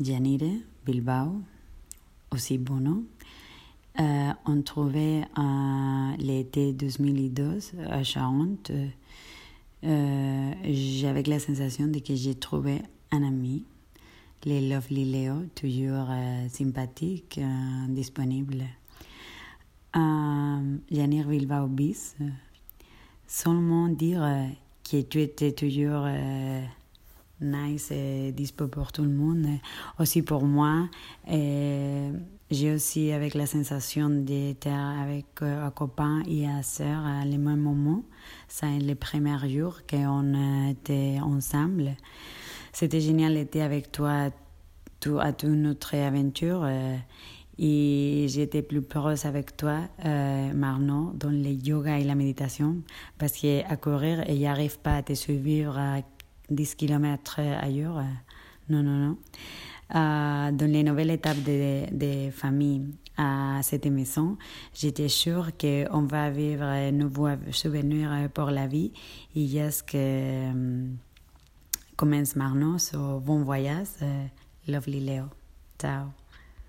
Janire, Bilbao, aussi Bono. Euh, on trouvait l'été 2012 à Charente. Euh, j'avais la sensation de que j'ai trouvé un ami, le Lovely Léo, toujours euh, sympathique, euh, disponible. Euh, Janir Bilbao bis, seulement dire que tu étais toujours nice et dispo pour tout le monde, aussi pour moi. J'ai aussi avec la sensation d'être avec un copain et un sœur à le même moment. C'est les premiers jours qu'on était ensemble. C'était génial d'être avec toi tout, à toute notre aventure. et j'étais plus heureuse avec toi, euh, Marno, dans le yoga et la méditation, parce qu'à courir, il n'y arrive pas à te suivre à 10 km ailleurs. Non, non, non. Euh, dans les nouvelles étapes de, de famille à cette maison, j'étais sûre qu'on va vivre un nouveau souvenir pour la vie. Et yes, que euh, commence Marno, so bon voyage, euh, lovely Léo. Ciao.